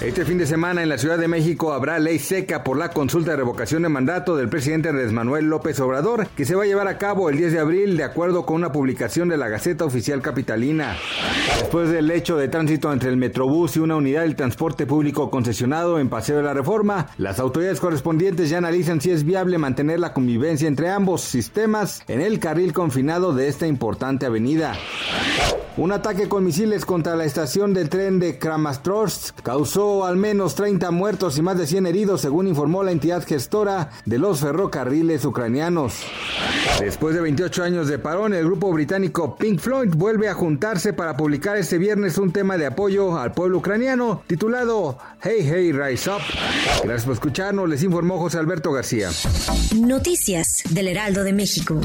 Este fin de semana en la Ciudad de México habrá ley seca por la consulta de revocación de mandato del presidente Andrés Manuel López Obrador, que se va a llevar a cabo el 10 de abril de acuerdo con una publicación de la Gaceta Oficial Capitalina. Después del hecho de tránsito entre el Metrobús y una unidad del transporte público concesionado en Paseo de la Reforma, las autoridades correspondientes ya analizan si es viable mantener la convivencia entre ambos sistemas en el carril confinado de esta importante avenida. Un ataque con misiles contra la estación del tren de Kramatorsk causó al menos 30 muertos y más de 100 heridos, según informó la entidad gestora de los ferrocarriles ucranianos. Después de 28 años de parón, el grupo británico Pink Floyd vuelve a juntarse para publicar este viernes un tema de apoyo al pueblo ucraniano titulado Hey Hey Rise Up. Gracias por escucharnos, les informó José Alberto García. Noticias del Heraldo de México.